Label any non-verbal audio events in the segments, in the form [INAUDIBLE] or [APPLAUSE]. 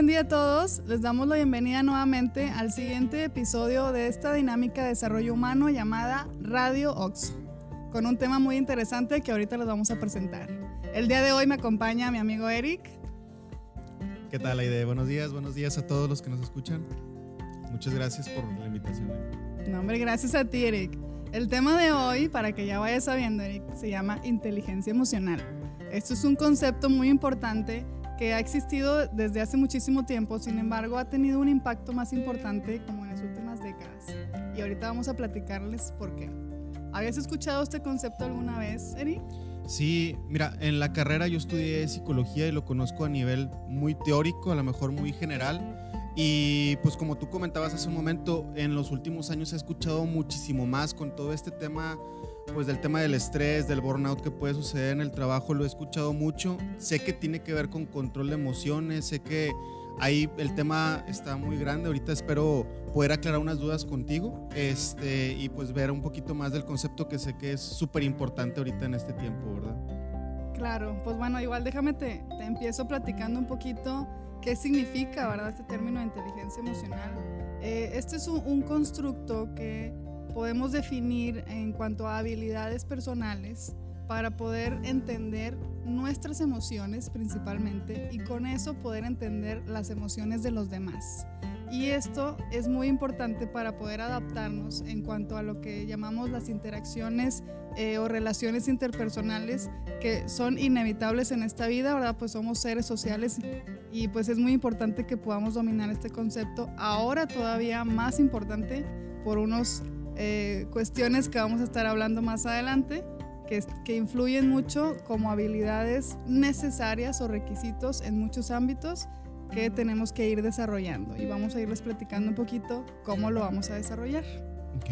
buen día a todos. Les damos la bienvenida nuevamente al siguiente episodio de esta dinámica de desarrollo humano llamada Radio Ox, con un tema muy interesante que ahorita les vamos a presentar. El día de hoy me acompaña mi amigo Eric. ¿Qué tal, Aide? Buenos días, buenos días a todos los que nos escuchan. Muchas gracias por la invitación. No, hombre, gracias a ti, Eric. El tema de hoy, para que ya vayas sabiendo, Eric, se llama inteligencia emocional. Esto es un concepto muy importante que ha existido desde hace muchísimo tiempo, sin embargo ha tenido un impacto más importante como en las últimas décadas. Y ahorita vamos a platicarles por qué. ¿Habías escuchado este concepto alguna vez, Eri? Sí, mira, en la carrera yo estudié psicología y lo conozco a nivel muy teórico, a lo mejor muy general. Y pues como tú comentabas hace un momento, en los últimos años he escuchado muchísimo más con todo este tema pues del tema del estrés, del burnout que puede suceder en el trabajo, lo he escuchado mucho. Sé que tiene que ver con control de emociones, sé que ahí el tema está muy grande. Ahorita espero poder aclarar unas dudas contigo este, y pues ver un poquito más del concepto que sé que es súper importante ahorita en este tiempo, ¿verdad? Claro, pues bueno, igual déjame te, te empiezo platicando un poquito qué significa, ¿verdad? Este término de inteligencia emocional. Eh, este es un, un constructo que podemos definir en cuanto a habilidades personales para poder entender nuestras emociones principalmente y con eso poder entender las emociones de los demás. Y esto es muy importante para poder adaptarnos en cuanto a lo que llamamos las interacciones eh, o relaciones interpersonales que son inevitables en esta vida, ¿verdad? Pues somos seres sociales y pues es muy importante que podamos dominar este concepto. Ahora todavía más importante por unos eh, cuestiones que vamos a estar hablando más adelante, que, que influyen mucho como habilidades necesarias o requisitos en muchos ámbitos que tenemos que ir desarrollando. Y vamos a irles platicando un poquito cómo lo vamos a desarrollar. Ok.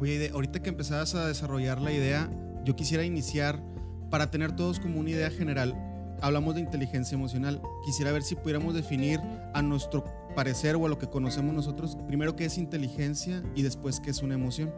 Oye, ahorita que empezabas a desarrollar la idea, yo quisiera iniciar para tener todos como una idea general. Hablamos de inteligencia emocional. Quisiera ver si pudiéramos definir a nuestro parecer o a lo que conocemos nosotros, primero qué es inteligencia y después qué es una emoción,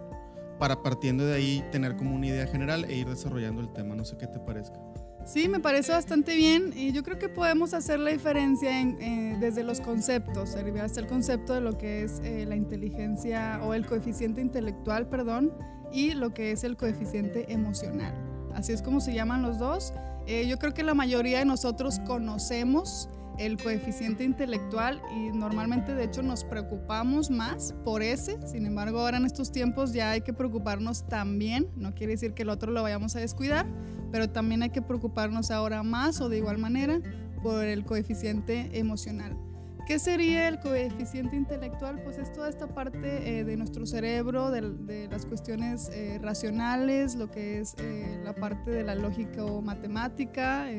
para partiendo de ahí tener como una idea general e ir desarrollando el tema. No sé qué te parezca. Sí, me parece bastante bien y yo creo que podemos hacer la diferencia en, eh, desde los conceptos, hasta el concepto de lo que es eh, la inteligencia o el coeficiente intelectual, perdón, y lo que es el coeficiente emocional. Así es como se llaman los dos. Eh, yo creo que la mayoría de nosotros conocemos el coeficiente intelectual y normalmente de hecho nos preocupamos más por ese, sin embargo ahora en estos tiempos ya hay que preocuparnos también, no quiere decir que el otro lo vayamos a descuidar, pero también hay que preocuparnos ahora más o de igual manera por el coeficiente emocional. ¿Qué sería el coeficiente intelectual? Pues es toda esta parte eh, de nuestro cerebro, de, las cuestiones eh, racionales, lo que es eh, la parte de la lógica o matemática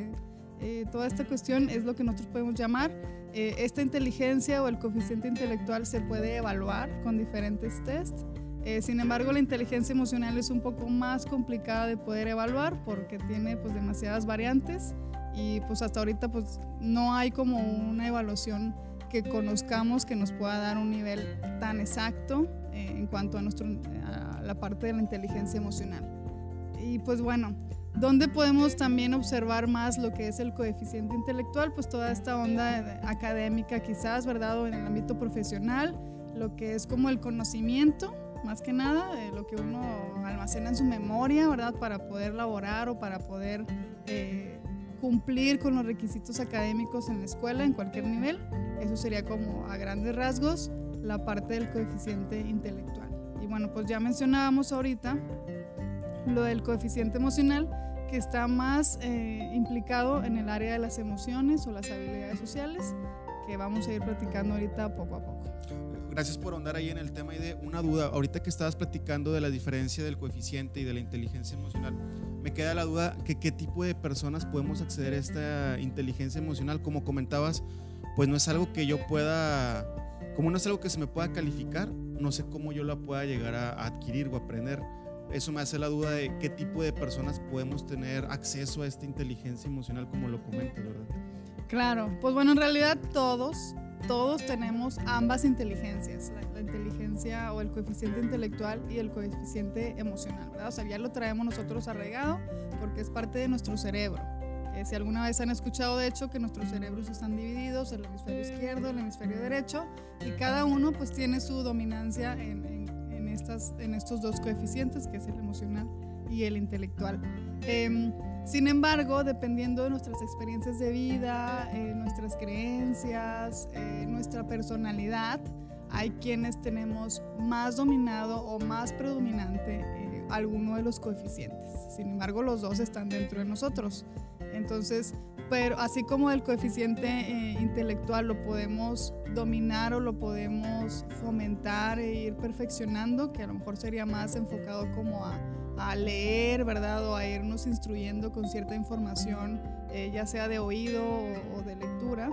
eh, toda esta cuestión es lo que nosotros podemos llamar. Eh, esta inteligencia o el coeficiente intelectual se puede evaluar con diferentes tests. Eh, sin embargo, la inteligencia emocional es un poco más complicada de poder evaluar porque tiene pues demasiadas variantes y pues hasta ahorita pues no hay como una evaluación que conozcamos que nos pueda dar un nivel tan exacto en cuanto a, nuestro, a la parte de la inteligencia emocional. Y pues bueno, ¿Dónde podemos también observar más lo que es el coeficiente intelectual? Pues toda esta onda académica quizás, ¿verdad? O en el ámbito profesional, lo que es como el conocimiento, más que nada, lo que uno almacena en su memoria, ¿verdad? Para poder laborar o para poder eh, cumplir con los requisitos académicos en la escuela, en cualquier nivel. Eso sería como a grandes rasgos la parte del coeficiente intelectual. Y bueno, pues ya mencionábamos ahorita lo del coeficiente emocional, que está más eh, implicado en el área de las emociones o las habilidades sociales, que vamos a ir platicando ahorita poco a poco. Gracias por ahondar ahí en el tema y de una duda. Ahorita que estabas platicando de la diferencia del coeficiente y de la inteligencia emocional, me queda la duda que qué tipo de personas podemos acceder a esta inteligencia emocional. Como comentabas, pues no es algo que yo pueda, como no es algo que se me pueda calificar, no sé cómo yo la pueda llegar a adquirir o aprender eso me hace la duda de qué tipo de personas podemos tener acceso a esta inteligencia emocional como lo comentas, ¿verdad? Claro, pues bueno, en realidad todos, todos tenemos ambas inteligencias, la, inteligencia o el coeficiente intelectual y el coeficiente emocional, ¿verdad? O sea, ya lo traemos nosotros arraigado porque es parte de nuestro cerebro. si alguna vez han escuchado, de hecho, que nuestros cerebros están divididos, el hemisferio izquierdo, el hemisferio derecho, y cada uno pues tiene su dominancia en, en estos dos coeficientes, que es el emocional y el intelectual. Em, sin embargo, dependiendo de nuestras experiencias de vida, eh, nuestras creencias, eh, nuestra personalidad, hay quienes tenemos más dominado o más predominante eh, alguno de los coeficientes. Sin embargo, los dos están dentro de nosotros. Entonces, pero así como el coeficiente eh, intelectual lo podemos dominar o lo podemos fomentar e ir perfeccionando, que a lo mejor sería más enfocado como a, leer, ¿verdad? O a irnos instruyendo con cierta información, eh, ya sea de oído o, de lectura,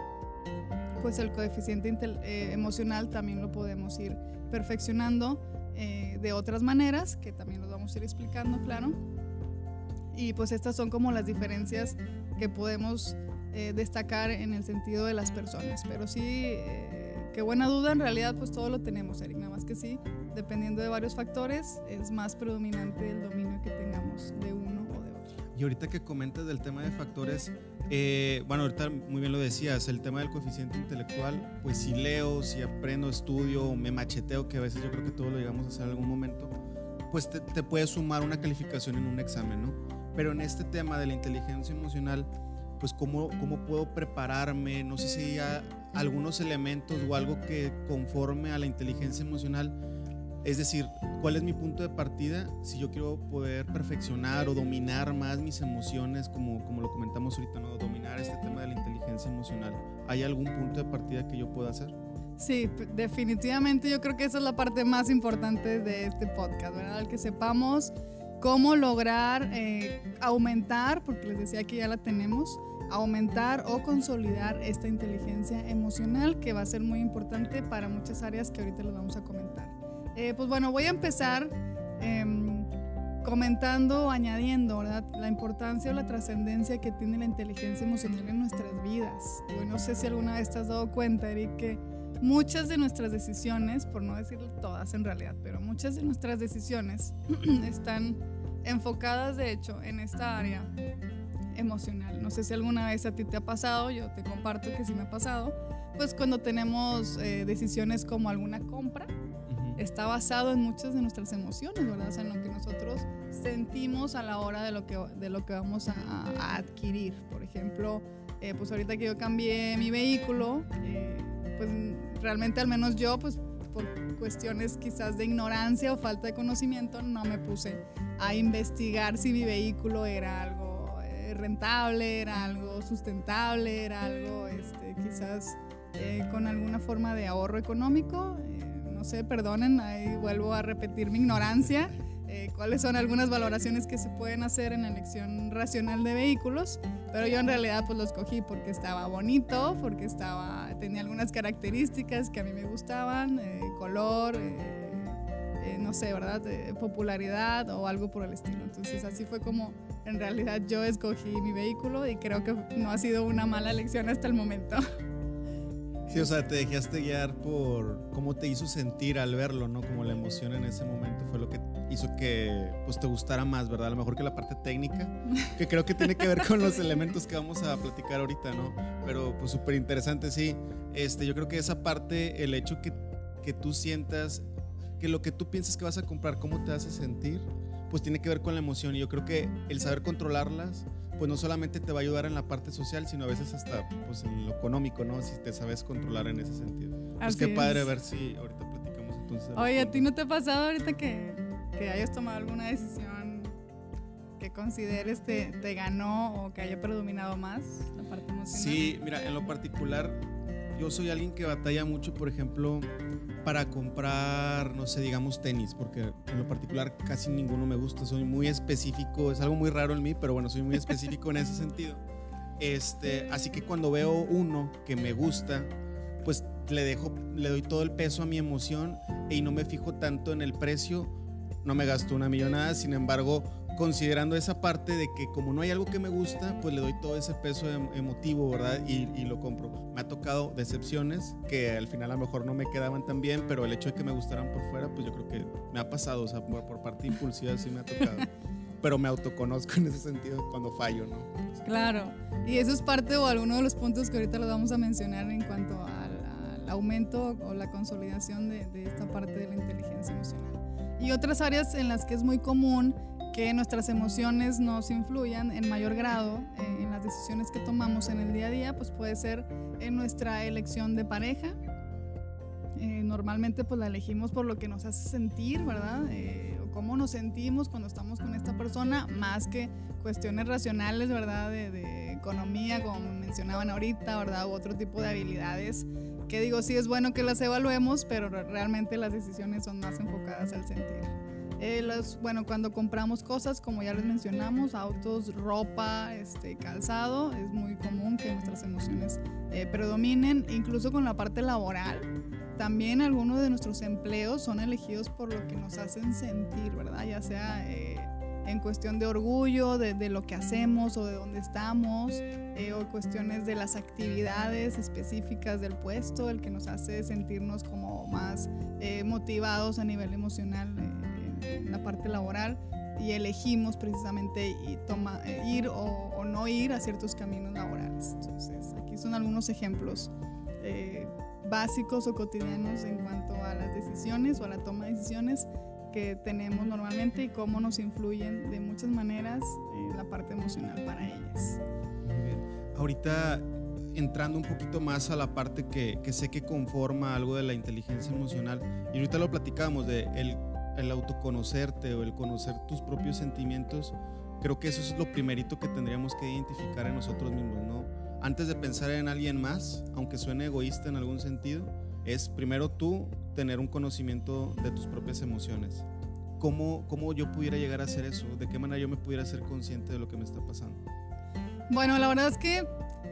pues el coeficiente eh, emocional también lo podemos ir perfeccionando de otras maneras, que también los vamos a ir explicando, claro. Y pues estas son como las diferencias que podemos eh, destacar en el sentido de las personas. Pero sí, eh, qué buena duda, en realidad pues todo lo tenemos, Eric, nada más que sí, dependiendo de varios factores, es más predominante el dominio que tengamos de uno o de otro. Y ahorita que comentas del tema de factores, eh, bueno, ahorita muy bien lo decías, el tema del coeficiente intelectual, pues si leo, si aprendo, estudio, me macheteo, que a veces yo creo que todos lo llegamos a hacer en algún momento, pues te, te puede sumar una calificación en un examen, ¿no? Pero en este tema de la inteligencia emocional, pues cómo, cómo puedo prepararme, no sé si hay algunos elementos o algo que conforme a la inteligencia emocional, es decir, cuál es mi punto de partida si yo quiero poder perfeccionar o dominar más mis emociones, como, como lo comentamos ahorita, ¿no? dominar este tema de la inteligencia emocional. ¿Hay algún punto de partida que yo pueda hacer? Sí, definitivamente yo creo que esa es la parte más importante de este podcast, ¿verdad? El que sepamos cómo lograr eh, aumentar, porque les decía que ya la tenemos, aumentar o consolidar esta inteligencia emocional que va a ser muy importante para muchas áreas que ahorita les vamos a comentar. Eh, pues bueno, voy a empezar em, comentando añadiendo ¿verdad? la importancia o la trascendencia que tiene la inteligencia emocional en nuestras vidas. Yo no sé si alguna vez te has dado cuenta, Eric, que muchas de nuestras decisiones, por no decir todas en realidad, pero muchas de nuestras decisiones [CLEARS THROAT] están enfocadas de hecho en esta área emocional. No sé si alguna vez a ti te ha pasado, yo te comparto que sí me ha pasado, pues cuando tenemos eh, decisiones como alguna compra, está basado en muchas de nuestras emociones, ¿verdad? O sea, en lo que nosotros sentimos a la hora de lo que, de lo que vamos a, adquirir. Por ejemplo, eh, pues ahorita que yo cambié mi vehículo, eh, pues realmente al menos yo, pues por cuestiones quizás de ignorancia o falta de conocimiento, no me puse a investigar si mi vehículo era algo eh, rentable, era algo sustentable, era algo este, quizás eh, con alguna forma de ahorro económico. Eh, no sé, perdonen, ahí vuelvo a repetir mi ignorancia. Cuáles son algunas valoraciones que se pueden hacer en la elección racional de vehículos, pero yo en realidad pues los cogí porque estaba bonito, porque estaba, tenía algunas características que a mí me gustaban, color, eh, no sé, ¿verdad? popularidad o algo por el estilo. Entonces así fue como en realidad yo escogí mi vehículo y creo que no ha sido una mala elección hasta el momento. [LAUGHS] Sí, o sea, te dejaste guiar por cómo te hizo sentir al verlo, ¿no? Como la emoción en ese momento fue lo que hizo que pues te gustara más, ¿verdad? A lo mejor que la parte técnica, [LAUGHS] que creo que tiene que ver con los elementos que vamos a platicar ahorita, ¿no? Pero pues súper interesante, sí. Este, yo creo que esa parte, el hecho que, que tú sientas que lo que tú piensas que vas a comprar, cómo te hace sentir, pues tiene que ver con la emoción. Y yo creo que el saber controlarlas, pues no solamente te va a ayudar en la parte social, sino a veces hasta pues, en lo económico, ¿no? Si te sabes controlar en ese sentido. Pues qué padre ver si ahorita platicamos entonces. Oye, ¿a ti no te ha pasado ahorita que, que hayas tomado alguna decisión que consideres te, te ganó o que haya predominado más la parte emocional? Sí, mira, en lo particular, yo soy alguien que batalla mucho, por ejemplo, para comprar, no sé, digamos tenis, porque en lo particular casi ninguno me gusta, soy muy específico, es algo muy raro en mí, pero bueno, soy muy específico en ese sentido. Este, así que cuando veo uno que me gusta, pues le dejo, le doy todo el peso a mi emoción y no me fijo tanto en el precio, no me gasto una millonada, sin embargo, considerando esa parte de que como no hay algo que me gusta, pues le doy todo ese peso em, emotivo, ¿verdad? Y, lo compro. Me ha tocado decepciones que al final a lo mejor no me quedaban tan bien, pero el hecho de que me gustaran por fuera, pues yo creo que me ha pasado, o sea, por, parte impulsiva sí me ha tocado. [LAUGHS] pero me autoconozco en ese sentido cuando fallo, ¿no? Claro, y eso es parte o alguno de los puntos que ahorita los vamos a mencionar en cuanto al, aumento o la consolidación de, de esta parte de la inteligencia emocional. Y otras áreas en las que es muy común que nuestras emociones nos influyan en mayor grado eh, en las decisiones que tomamos en el día a día, pues puede ser en nuestra elección de pareja. Eh, normalmente pues la elegimos por lo que nos hace sentir, ¿verdad? Eh, cómo nos sentimos cuando estamos con esta persona, más que cuestiones racionales, ¿verdad? De, de economía, como mencionaban ahorita, ¿verdad? U otro tipo de habilidades que digo, sí es bueno que las evaluemos, pero realmente las decisiones son más enfocadas al sentir. Eh, bueno, cuando compramos cosas, como ya les mencionamos, autos, ropa, este, calzado, es muy común que nuestras emociones eh, predominen, incluso con la parte laboral. También algunos de nuestros empleos son elegidos por lo que nos hacen sentir, ¿verdad? Ya sea eh, en cuestión de orgullo, de, de, lo que hacemos o de dónde estamos, o cuestiones de las actividades específicas del puesto, el que nos hace sentirnos como más motivados a nivel emocional en la parte laboral y elegimos precisamente y toma, eh, ir o, no ir a ciertos caminos laborales. Entonces, aquí son algunos ejemplos eh, básicos o cotidianos en cuanto a las decisiones o a la toma de decisiones que tenemos normalmente y cómo nos influyen de muchas maneras eh, la parte emocional para ellas. Muy bien. Ahorita entrando un poquito más a la parte que, que, sé que conforma algo de la inteligencia emocional, y ahorita lo platicamos de el el autoconocerte o el conocer tus propios sentimientos, creo que eso es lo primerito que tendríamos que identificar en nosotros mismos, ¿no? Antes de pensar en alguien más, aunque suene egoísta en algún sentido, es primero tú tener un conocimiento de tus propias emociones. ¿Cómo, cómo yo pudiera llegar a hacer eso? ¿De qué manera yo me pudiera ser consciente de lo que me está pasando? Bueno, la verdad es que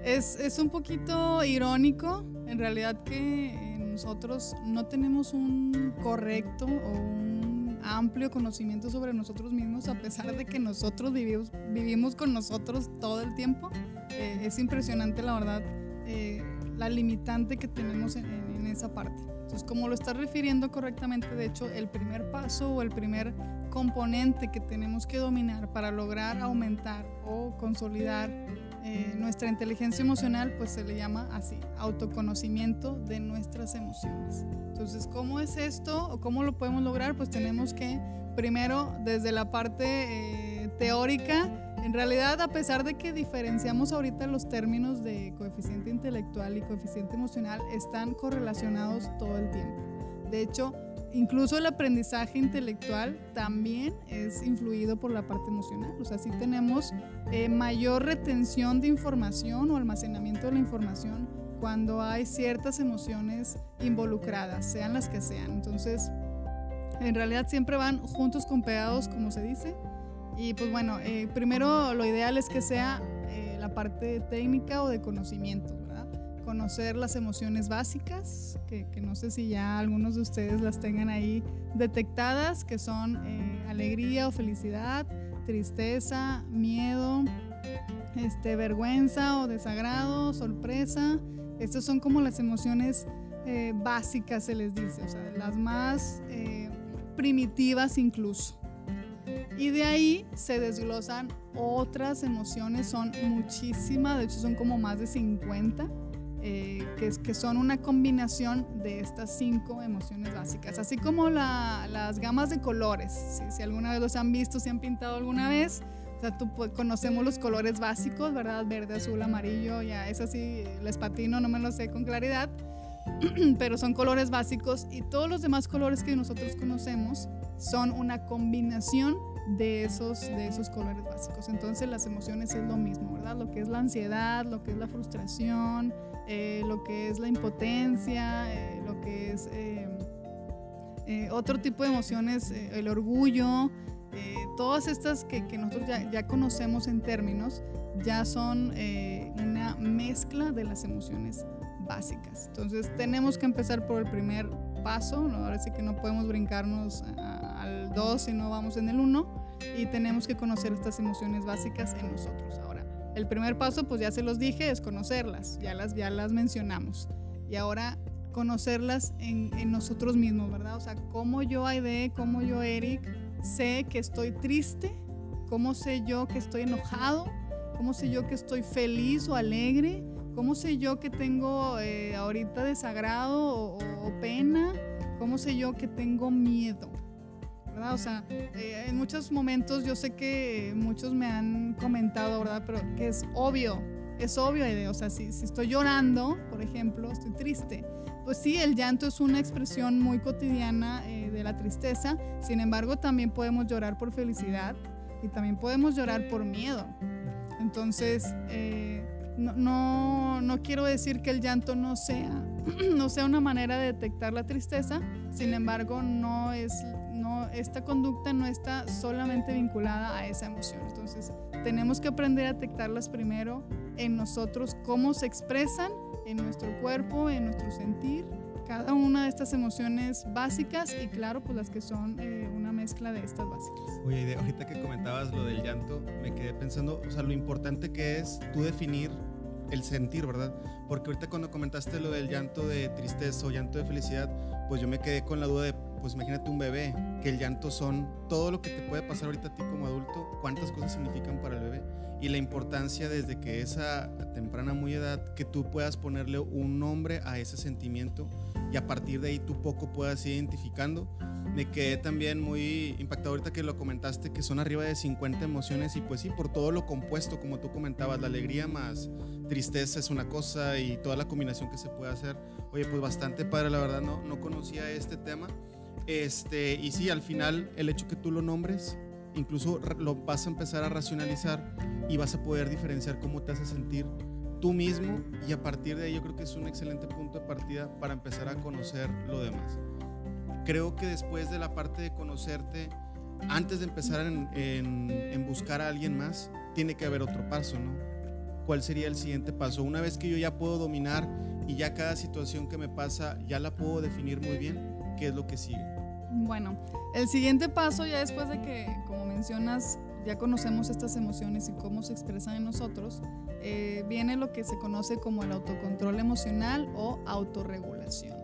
es, es un poquito irónico, en realidad que nosotros no tenemos un correcto o un amplio conocimiento sobre nosotros mismos a pesar de que nosotros vivimos, vivimos con nosotros todo el tiempo. Eh, es impresionante, la verdad, eh, la limitante que tenemos en, en, esa parte. Entonces, como lo está refiriendo correctamente, de hecho, el primer paso o el primer componente que tenemos que dominar para lograr aumentar o consolidar eh, nuestra inteligencia emocional pues se le llama así, autoconocimiento de nuestras emociones. Entonces, ¿cómo es esto o cómo lo podemos lograr? Pues tenemos que, primero, desde la parte eh, teórica, en realidad, a pesar de que diferenciamos ahorita los términos de coeficiente intelectual y coeficiente emocional, están correlacionados todo el tiempo. De hecho, incluso el aprendizaje intelectual también es influido por la parte emocional. O sea, sí tenemos eh, mayor retención de información o almacenamiento de la información cuando hay ciertas emociones involucradas, sean las que sean. Entonces, en realidad siempre van juntos con pegados, como se dice. Y pues bueno, eh, primero lo ideal es que sea eh, la parte técnica o de conocimiento conocer las emociones básicas, que, no sé si ya algunos de ustedes las tengan ahí detectadas, que son eh, alegría o felicidad, tristeza, miedo, este, vergüenza o desagrado, sorpresa. Estas son como las emociones eh, básicas, se les dice, o sea, las más eh, primitivas incluso. Y de ahí se desglosan otras emociones, son muchísimas, de hecho son como más de 50 eh, que, que, son una combinación de estas cinco emociones básicas, así como las gamas de colores. Si, si, alguna vez los han visto, si han pintado alguna vez, o sea, tú, conocemos los colores básicos, ¿verdad? Verde, azul, amarillo, ya es así, les patino, no me lo sé con claridad, [CLEARS THROAT] pero son colores básicos y todos los demás colores que nosotros conocemos son una combinación de esos, de esos colores básicos. Entonces las emociones es lo mismo, ¿verdad? Lo que es la ansiedad, lo que es la frustración, eh, lo que es la impotencia, eh, lo que es eh, otro tipo de emociones, el orgullo, todas estas que, que nosotros ya, ya, conocemos en términos, ya son una mezcla de las emociones básicas. Entonces tenemos que empezar por el primer paso, ¿no? ahora sí que no podemos brincarnos al 2 si no vamos en el 1 y tenemos que conocer estas emociones básicas en nosotros. El primer paso, pues ya se los dije, es conocerlas, ya las, ya las mencionamos. Y ahora conocerlas en, nosotros mismos, ¿verdad? O sea, cómo yo, Aide, cómo yo, Eric, sé que estoy triste ¿Cómo sé yo que estoy enojado? ¿Cómo sé yo que estoy feliz o alegre? ¿Cómo sé yo que tengo eh, ahorita desagrado o, pena? ¿Cómo sé yo que tengo miedo? ¿Verdad? O sea, eh, en muchos momentos yo sé que muchos me han comentado, ¿verdad? Pero que es obvio, es obvio, o sea, si, si estoy llorando, por ejemplo, estoy triste, pues sí, el llanto es una expresión muy cotidiana eh, de la tristeza, sin embargo también podemos llorar por felicidad y también podemos llorar por miedo. Entonces, eh, no, no, quiero decir que el llanto no sea, [CLEARS THROAT] no sea una manera de detectar la tristeza, sin embargo, no es, no, esta conducta no está solamente vinculada a esa emoción. Entonces, tenemos que aprender a detectarlas primero en nosotros, cómo se expresan en nuestro cuerpo, en nuestro sentir, cada una de estas emociones básicas y claro, pues las que son eh, una mezcla de estas básicas. Oye, ahorita que comentabas lo del llanto, me quedé pensando, o sea, lo importante que es tú definir el sentir, ¿verdad? Porque ahorita cuando comentaste lo del llanto de tristeza o llanto de felicidad, pues yo me quedé con la duda de, pues imagínate un bebé, que el llanto son todo lo que te puede pasar ahorita a ti como adulto, cuántas cosas significan para el bebé y la importancia desde que esa temprana muy edad que tú puedas ponerle un nombre a ese sentimiento y a partir de ahí tú poco puedas ir identificando. Me quedé también muy impactado ahorita que lo comentaste que son arriba de 50 emociones y pues sí, por todo lo compuesto como tú comentabas, la alegría más tristeza es una cosa y toda la combinación que se puede hacer. Oye, pues bastante padre, la verdad no, no conocía este tema. Este, y sí, al final el hecho que tú lo nombres, incluso lo vas a empezar a racionalizar y vas a poder diferenciar cómo te hace sentir tú mismo y a partir de ahí yo creo que es un excelente punto de partida para empezar a conocer lo demás. Creo que después de la parte de conocerte, antes de empezar en, en buscar a alguien más, tiene que haber otro paso, ¿no? ¿Cuál sería el siguiente paso? Una vez que yo ya puedo dominar y ya cada situación que me pasa ya la puedo definir muy bien, ¿qué es lo que sigue? Bueno, el siguiente paso ya después de que, como mencionas, ya conocemos estas emociones y cómo se expresan en nosotros, eh, viene lo que se conoce como el autocontrol emocional o autorregulación,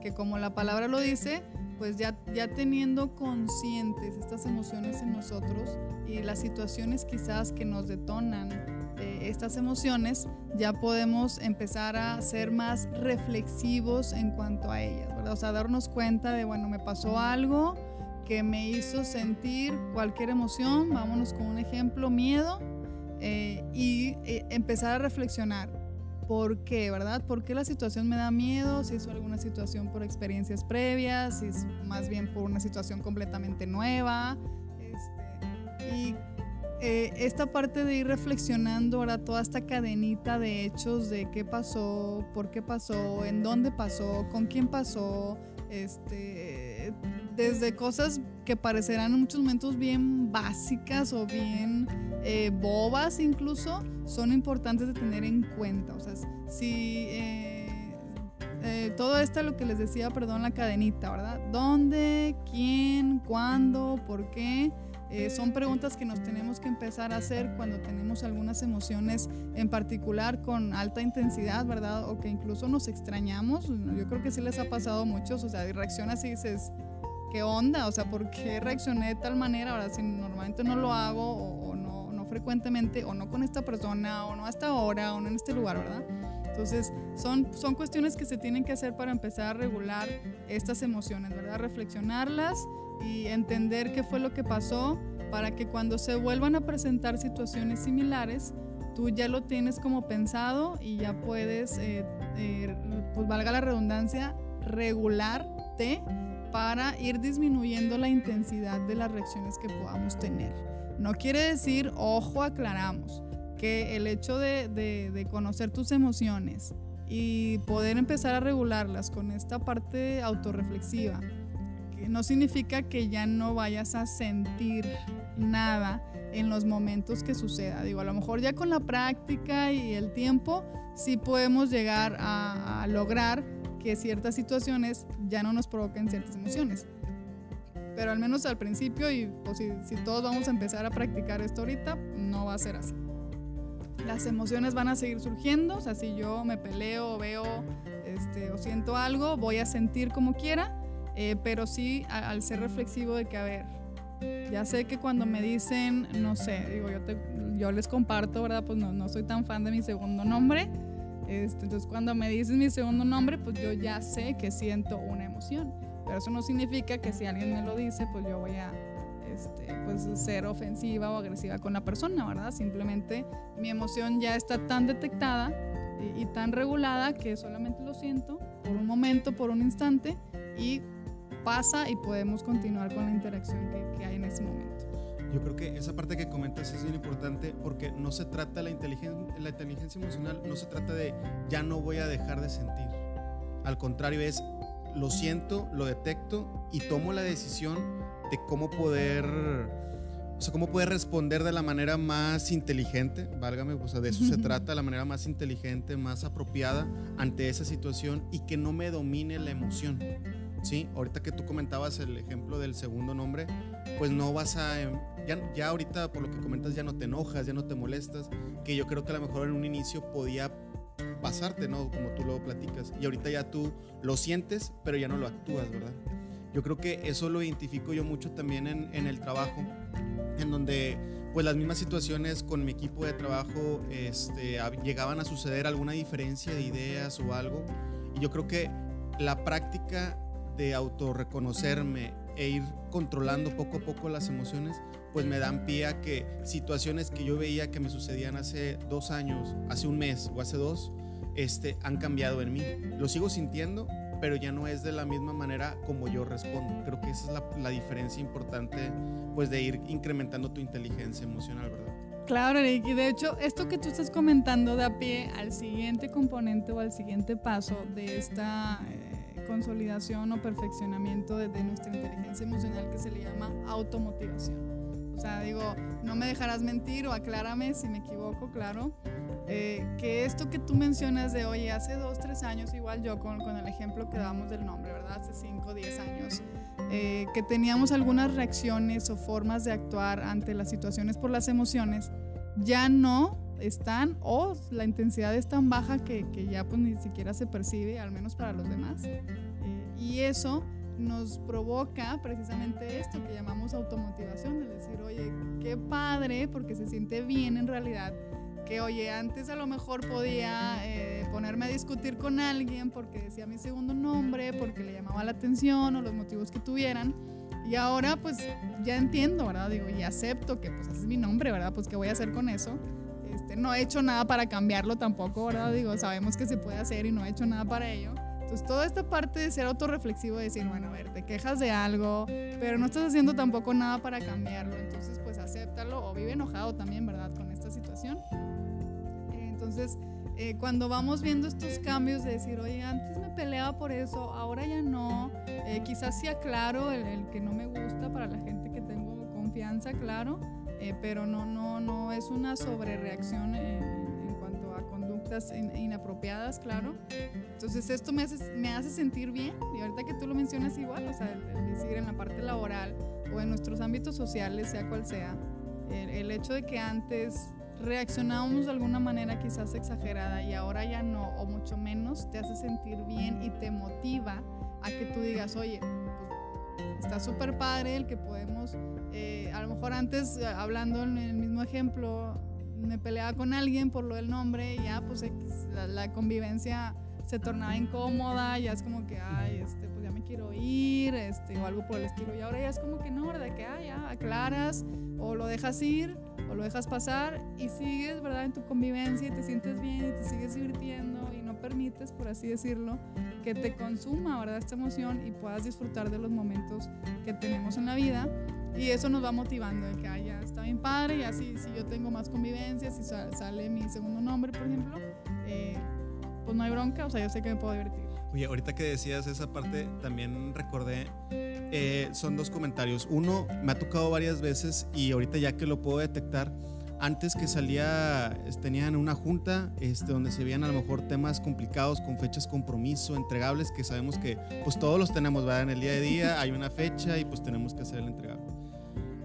que como la palabra lo dice, pues ya, ya teniendo conscientes estas emociones en nosotros y las situaciones quizás que nos detonan estas emociones, ya podemos empezar a ser más reflexivos en cuanto a ellas, ¿verdad? O sea, darnos cuenta de, bueno, me pasó algo que me hizo sentir cualquier emoción, vámonos con un ejemplo, miedo, eh, y eh, empezar a reflexionar. ¿Por qué, verdad? ¿Por qué la situación me da miedo? Si es alguna situación por experiencias previas, si es más bien por una situación completamente nueva. Este, y eh, esta parte de ir reflexionando ahora toda esta cadenita de hechos de qué pasó, por qué pasó, en dónde pasó, con quién pasó, este, desde cosas que parecerán en muchos momentos bien básicas o bien eh, bobas incluso, son importantes de tener en cuenta. O sea, si eh, todo esto lo que les decía, perdón, la cadenita, ¿verdad? ¿Dónde? ¿Quién? ¿Cuándo? ¿Por qué? Eh, son preguntas que nos tenemos que empezar a hacer cuando tenemos algunas emociones en particular con alta intensidad, ¿verdad? O que incluso nos extrañamos. Yo creo que sí les ha pasado a muchos, o sea, reaccionas y dices, ¿qué onda? O sea, ¿por qué reaccioné de tal manera? Ahora, si normalmente no lo hago o, no, no frecuentemente, o no con esta persona, o no hasta ahora, o no en este lugar, ¿verdad? Entonces, son, son cuestiones que se tienen que hacer para empezar a regular estas emociones, ¿verdad? Reflexionarlas y entender qué fue lo que pasó para que cuando se vuelvan a presentar situaciones similares, tú ya lo tienes como pensado y ya puedes, eh, eh, pues valga la redundancia, regularte para ir disminuyendo la intensidad de las reacciones que podamos tener. No quiere decir, ojo, aclaramos, que el hecho de, de conocer tus emociones y poder empezar a regularlas con esta parte autorreflexiva, no significa que ya no vayas a sentir nada en los momentos que suceda. Digo, a lo mejor ya con la práctica y el tiempo sí podemos llegar a, lograr que ciertas situaciones ya no nos provoquen ciertas emociones. Pero al menos al principio, y pues, si, todos vamos a empezar a practicar esto ahorita, no va a ser así. Las emociones van a seguir surgiendo, o sea, si yo me peleo veo este, o siento algo, voy a sentir como quiera, eh, pero sí al ser reflexivo de que, a ver, Ya sé que cuando me dicen, no sé, digo, yo, te, yo les comparto, ¿verdad? Pues no, no soy tan fan de mi segundo nombre. Este, entonces cuando me dicen mi segundo nombre, pues yo ya sé que siento una emoción. Pero eso no significa que si alguien me lo dice, pues yo voy a este, pues ser ofensiva o agresiva con la persona, ¿verdad? Simplemente mi emoción ya está tan detectada y, y tan regulada que solamente lo siento por un momento, por un instante y pasa y podemos continuar con la interacción que, que hay en ese momento. Yo creo que esa parte que comentas es bien importante porque no se trata la inteligencia, la inteligencia emocional, no se trata de ya no voy a dejar de sentir. Al contrario, es lo siento, lo detecto y tomo la decisión de cómo poder, o sea, cómo poder responder de la manera más inteligente, válgame, o sea, de eso se [LAUGHS] trata, la manera más inteligente, más apropiada ante esa situación y que no me domine la emoción. Sí, ahorita que tú comentabas el ejemplo del segundo nombre, pues no vas a, ya, ya ahorita por lo que comentas ya no te enojas, ya no te molestas, que yo creo que a lo mejor en un inicio podía pasarte, ¿no? Como tú lo platicas. Y ahorita ya tú lo sientes, pero ya no lo actúas, ¿verdad? Yo creo que eso lo identifico yo mucho también en, en el trabajo, en donde pues las mismas situaciones con mi equipo de trabajo este, llegaban a suceder alguna diferencia de ideas o algo. Y yo creo que la práctica de autorreconocerme e ir controlando poco a poco las emociones, pues me dan pie a que situaciones que yo veía que me sucedían hace dos años, hace un mes o hace dos, este, han cambiado en mí. Lo sigo sintiendo, pero ya no es de la misma manera como yo respondo. Creo que esa es la, la diferencia importante, pues de ir incrementando tu inteligencia emocional, ¿verdad? Claro, Eric, y de hecho, esto que tú estás comentando da pie al siguiente componente o al siguiente paso de esta eh, consolidación o perfeccionamiento de, de, nuestra inteligencia emocional que se le llama automotivación. O sea, digo, no me dejarás mentir o aclárame si me equivoco, claro. Eh, que esto que tú mencionas de, oye, hace dos, tres años, igual yo con, con el ejemplo que damos del nombre, ¿verdad? Hace cinco, diez años, eh, que teníamos algunas reacciones o formas de actuar ante las situaciones por las emociones, ya no están o la intensidad es tan baja que, que ya pues ni siquiera se percibe, al menos para los demás. Eh, y eso nos provoca precisamente esto que llamamos automotivación, es decir, oye, qué padre, porque se siente bien en realidad que oye, antes a lo mejor podía eh, ponerme a discutir con alguien porque decía mi segundo nombre, porque le llamaba la atención o los motivos que tuvieran. Y ahora pues ya entiendo, ¿verdad? Digo, y acepto que pues ese es mi nombre, ¿verdad? Pues qué voy a hacer con eso. No he hecho nada para cambiarlo tampoco, ¿verdad? Digo, sabemos que se puede hacer y no he hecho nada para ello. Entonces, toda esta parte de ser autorreflexivo, de decir, bueno, a ver, te quejas de algo, pero no estás haciendo tampoco nada para cambiarlo. Entonces, pues acéptalo o vive enojado también, ¿verdad? Con esta situación. Entonces, eh, cuando vamos viendo estos cambios de decir, oye, antes me peleaba por eso, ahora ya no, eh, quizás sí aclaro el, el, que no me gusta para la gente que tengo confianza, claro, eh, pero no, no, no es una sobrereacción en, en cuanto a conductas in, inapropiadas, claro. Entonces, esto me hace, me hace sentir bien y ahorita que tú lo mencionas igual, o sea, el, el decir en la parte laboral o en nuestros ámbitos sociales, sea cual sea, el, el hecho de que antes reaccionábamos de alguna manera quizás exagerada y ahora ya no, o mucho menos, te hace sentir bien y te motiva a que tú digas, oye, está súper padre el que podemos, eh, a lo mejor antes, hablando en el mismo ejemplo, me peleaba con alguien por lo del nombre y ya pues la, la convivencia se tornaba incómoda, ya es como que, ay, este, pues ya me quiero ir, este, o algo por el estilo. Y ahora ya es como que no, ¿verdad? Que, ah, ya, aclaras, o lo dejas ir, o lo dejas pasar, y sigues, ¿verdad? En tu convivencia y te sientes bien y te sigues divirtiendo permites, por así decirlo, que te consuma, ¿verdad? Esta emoción y puedas disfrutar de los momentos que tenemos en la vida. Y eso nos va motivando, de que, ah, ya está bien padre, ya si, si yo tengo más convivencia, si sale mi segundo nombre, por ejemplo, eh, pues no hay bronca, o sea, yo sé que me puedo divertir. Oye, ahorita que decías esa parte, también recordé, eh, son dos comentarios. Uno, me ha tocado varias veces y ahorita ya que lo puedo detectar, antes que salía, tenían una junta este, donde se veían a lo mejor temas complicados con fechas compromiso, entregables, que sabemos que pues todos los tenemos, ¿verdad? En el día de día hay una fecha y pues tenemos que hacer el entregable.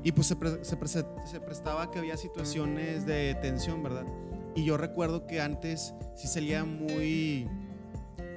Y pues se, pre se, pre se prestaba que había situaciones de tensión, ¿verdad? Y yo recuerdo que antes sí salía muy,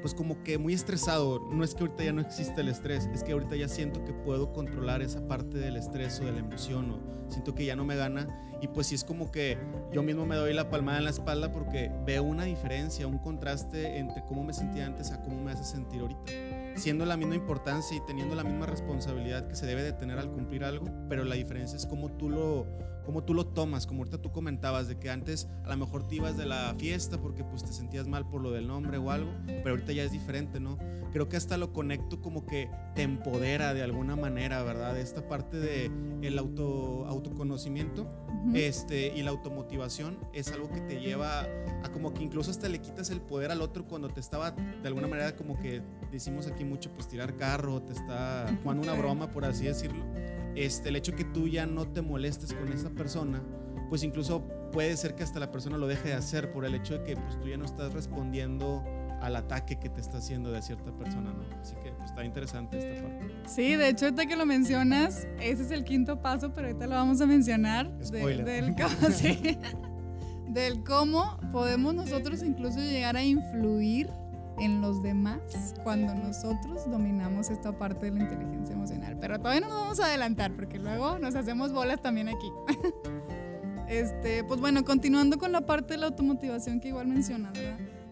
pues como que muy estresado. No es que ahorita ya no existe el estrés, es que ahorita ya siento que puedo controlar esa parte del estrés o de la emoción o siento que ya no me gana y pues sí es como que yo mismo me doy la palmada en la espalda porque veo una diferencia, un contraste entre cómo me sentía antes a cómo me hace sentir ahorita siendo la misma importancia y teniendo la misma responsabilidad que se debe de tener al cumplir algo, pero la diferencia es cómo tú lo, cómo tú lo tomas, como ahorita tú comentabas, de que antes a lo mejor te ibas de la fiesta porque pues te sentías mal por lo del nombre o algo, pero ahorita ya es diferente, ¿no? Creo que hasta lo conecto como que te empodera de alguna manera, ¿verdad? Esta parte de el auto, autoconocimiento este, y la automotivación es algo que te lleva a como que incluso hasta le quitas el poder al otro cuando te estaba de alguna manera como que decimos aquí mucho pues tirar carro, te está jugando una broma por así decirlo este, el hecho que tú ya no te molestes con esa persona, pues incluso puede ser que hasta la persona lo deje de hacer por el hecho de que pues, tú ya no estás respondiendo al ataque que te está haciendo de cierta persona, ¿no? Así que pues, está interesante esta parte. Sí, de hecho, ahorita que lo mencionas, ese es el quinto paso, pero ahorita lo vamos a mencionar. del, [LAUGHS] del cómo podemos nosotros incluso llegar a influir en los demás cuando nosotros dominamos esta parte de la inteligencia emocional. Pero todavía no nos vamos a adelantar porque luego nos hacemos bolas también aquí. [LAUGHS] Este, pues bueno, continuando con la parte de la automotivación que igual mencionas,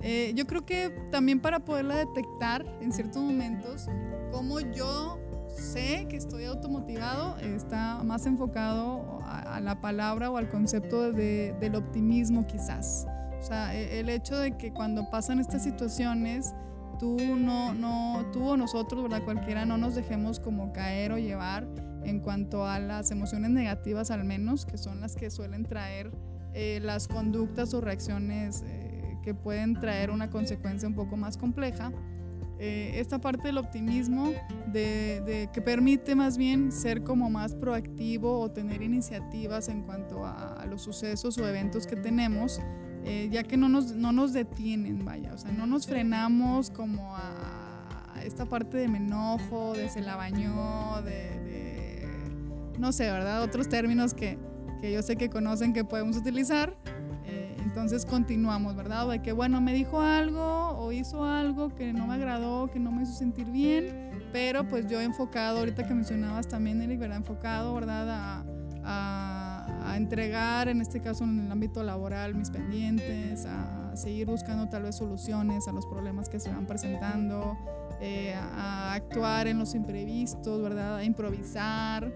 eh, yo creo que también para poderla detectar en ciertos momentos, como yo sé que estoy automotivado, está más enfocado a, la palabra o al concepto de, del optimismo quizás. O sea, e, el hecho de que cuando pasan estas situaciones, tú no, no, tú o nosotros, ¿verdad? Cualquiera no nos dejemos como caer o llevar en cuanto a las emociones negativas al menos, que son las que suelen traer eh, las conductas o reacciones eh, que pueden traer una consecuencia un poco más compleja. Eh, esta parte del optimismo de, que permite más bien ser como más proactivo o tener iniciativas en cuanto a, a los sucesos o eventos que tenemos eh, ya que no nos, no nos detienen, vaya, o sea, no nos frenamos como a, esta parte de me enojo, de se la bañó, de, no sé, ¿verdad? Otros términos que, que, yo sé que conocen que podemos utilizar. Eh, entonces continuamos, ¿verdad? de que, bueno, me dijo algo o hizo algo que no me agradó, que no me hizo sentir bien, pero pues yo enfocado, ahorita que mencionabas también, Eric, ¿verdad? Enfocado, ¿verdad? a a entregar, en este caso en el ámbito laboral, mis pendientes, a seguir buscando tal vez soluciones a los problemas que se van presentando, eh, a actuar en los imprevistos, ¿verdad? A improvisar.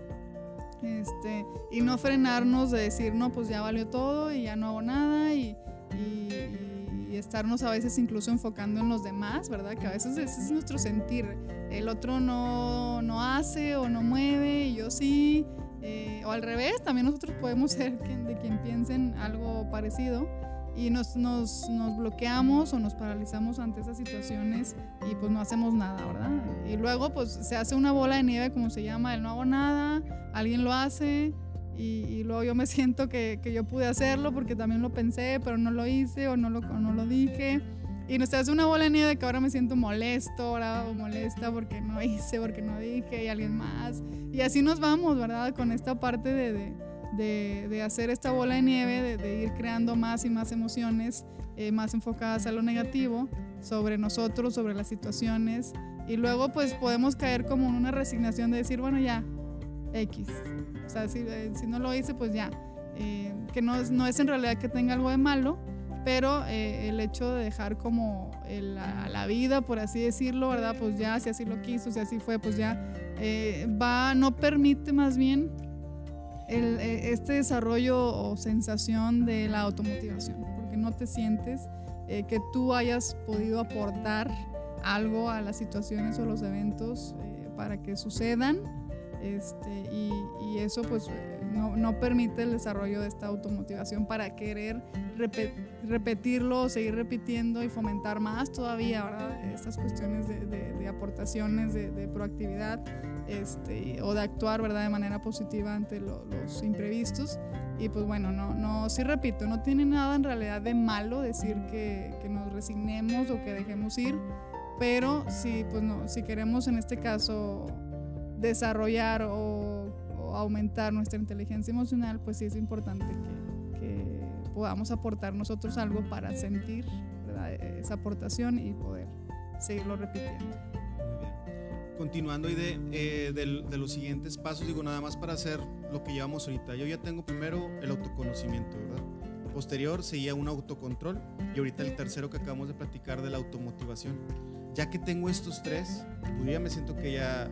Este, y no frenarnos de decir, no, pues ya valió todo y ya no hago nada y, y, estarnos a veces incluso enfocando en los demás, ¿verdad? Que a veces ese es nuestro sentir. El otro no, no hace o no mueve y yo sí. Eh, o al revés, también nosotros podemos ser de quien piensen algo parecido y nos, nos, nos, bloqueamos o nos paralizamos ante esas situaciones y pues no hacemos nada, ¿verdad? Y luego pues se hace una bola de nieve como se llama, el no hago nada, alguien lo hace y, y luego yo me [LAUGHS] siento que, que, yo pude hacerlo porque también lo pensé, pero no lo hice o no lo, o no lo dije. Y nos hace una bola de nieve que ahora me siento molesto, ahora o molesta porque no hice, porque no dije y alguien más. Y así nos vamos, ¿verdad? Con esta parte de, de, de, hacer esta bola de nieve, de, ir creando más y más emociones eh, más enfocadas a lo negativo sobre nosotros, sobre las situaciones. Y luego pues podemos caer como en una resignación de decir, bueno, ya, X. O sea, si, eh, si no lo hice, pues ya. Eh, que no no es en realidad que tenga algo de malo, pero eh, el hecho de dejar como la, vida, por así decirlo, ¿verdad? Pues ya, si así lo quiso, si así fue, pues ya eh, va, no permite más bien eh, este desarrollo o sensación de la automotivación, porque no te sientes que tú hayas podido aportar algo a las situaciones o los eventos para que sucedan este, y, eso pues no, no, permite el desarrollo de esta automotivación para querer repetirlo, seguir repitiendo y fomentar más todavía, ¿verdad? Estas cuestiones de, de, aportaciones, de, proactividad este, o de actuar, ¿verdad? De manera positiva ante los imprevistos. Y pues bueno, no, no, sí repito, no tiene nada en realidad de malo decir que, que nos resignemos o que dejemos ir, pero si, pues no, si queremos en este caso desarrollar o, o aumentar nuestra inteligencia emocional, pues sí es importante que podamos aportar nosotros algo para sentir esa aportación y poder seguirlo repitiendo. Continuando y de, eh, de, los siguientes pasos, digo nada más para hacer lo que llevamos ahorita. Yo ya tengo primero el autoconocimiento, ¿verdad? Posterior seguía un autocontrol y ahorita el tercero que acabamos de platicar de la automotivación. Ya que tengo estos tres, pues ya me siento que ya,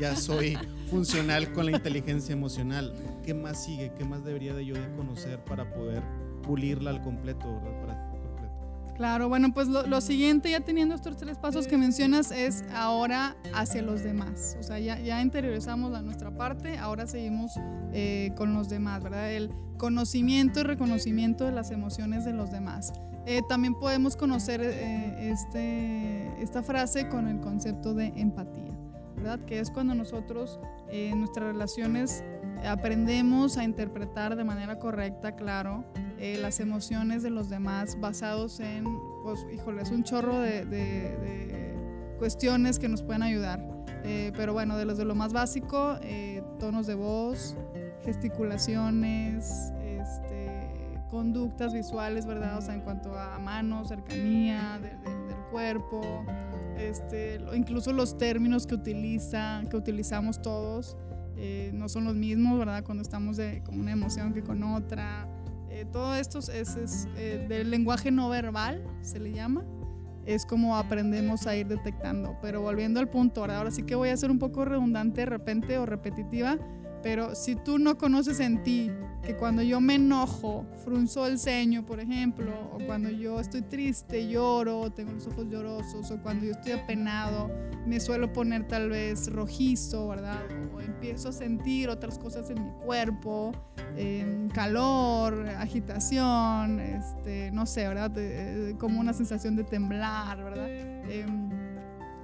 ya soy [LAUGHS] funcional con la inteligencia emocional. ¿Qué más sigue? ¿Qué más debería de yo de conocer para poder pulirla al completo, ¿verdad? Para Claro, bueno, pues lo, siguiente, ya teniendo estos tres pasos que mencionas, es ahora hacia los demás. O sea, ya, ya interiorizamos la nuestra parte, ahora seguimos eh, con los demás, ¿verdad? El conocimiento y reconocimiento de las emociones de los demás. Eh, también podemos conocer eh, este, esta frase con el concepto de empatía, ¿verdad? Que es cuando nosotros en nuestras relaciones aprendemos a interpretar de manera correcta, claro, eh, las emociones de los demás basados en, pues, híjole, es un chorro de, cuestiones que nos pueden ayudar. Eh, pero bueno, de los de lo más básico, eh, tonos de voz, gesticulaciones, este, conductas visuales, ¿verdad? O sea, en cuanto a mano, cercanía del cuerpo, este, incluso los términos que, utiliza, que utilizamos todos. no son los mismos, ¿verdad? Cuando estamos de, con una emoción que con otra. Eh, todo esto es, eh, del lenguaje no verbal, se le llama. Es como aprendemos a ir detectando. Pero volviendo al punto, ahora sí que voy a ser un poco redundante repente o repetitiva, pero si tú no conoces en ti que cuando yo me enojo, frunzo el ceño, por ejemplo, o cuando yo estoy triste, lloro, tengo los ojos llorosos, o cuando yo estoy apenado, me suelo poner tal vez rojizo, ¿verdad? O empiezo a sentir otras cosas en mi cuerpo, calor, agitación, este, no sé, ¿verdad? como una sensación de temblar, ¿verdad? Em,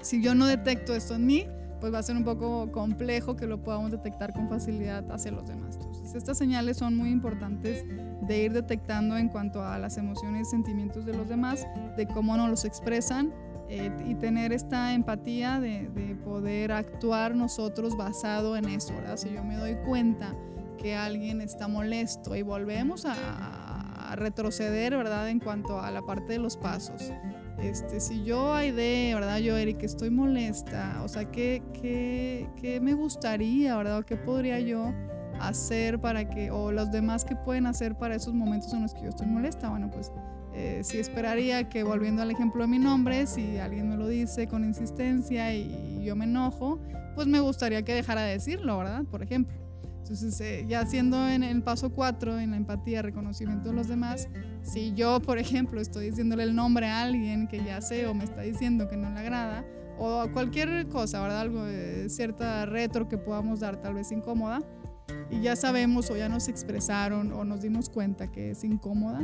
si yo no detecto esto en mí, pues va a ser un poco complejo que lo podamos detectar con facilidad hacia los demás. Estas señales son muy importantes de ir detectando en cuanto a las emociones y sentimientos de los demás, de cómo nos los expresan eh, y tener esta empatía de, poder actuar nosotros basado en eso. ¿verdad? Si yo me doy cuenta que alguien está molesto y volvemos a, a retroceder, ¿verdad? En cuanto a la parte de los pasos este, si yo, de ¿verdad? Yo, Eric, estoy molesta, o sea, ¿qué, qué, qué me gustaría, ¿verdad? ¿Qué podría yo hacer para que, o los demás que pueden hacer para esos momentos en los que yo estoy molesta? Bueno, pues eh, si esperaría que, volviendo al ejemplo de mi nombre, si alguien me lo dice con insistencia y yo me enojo, pues me gustaría que dejara de decirlo, ¿verdad? Por ejemplo. Entonces, eh, ya siendo en el paso 4, en la empatía, reconocimiento de los demás, si yo, por ejemplo, estoy diciéndole el nombre a alguien que ya sé o me está diciendo que no le agrada, o cualquier cosa, ¿verdad? Algo, de cierta retro que podamos dar, tal vez incómoda, y ya sabemos o ya nos expresaron o nos dimos cuenta que es incómoda,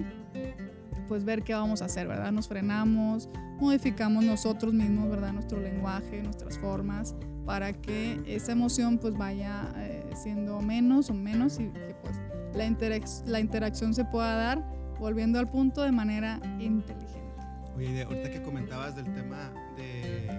pues ver qué vamos a hacer, ¿verdad? Nos frenamos, modificamos nosotros mismos, ¿verdad? Nuestro lenguaje, nuestras formas, para que esa emoción pues vaya eh, siendo menos o menos y que pues la, la interacción se pueda dar volviendo al punto de manera inteligente. Oye, ahorita que comentabas del tema de,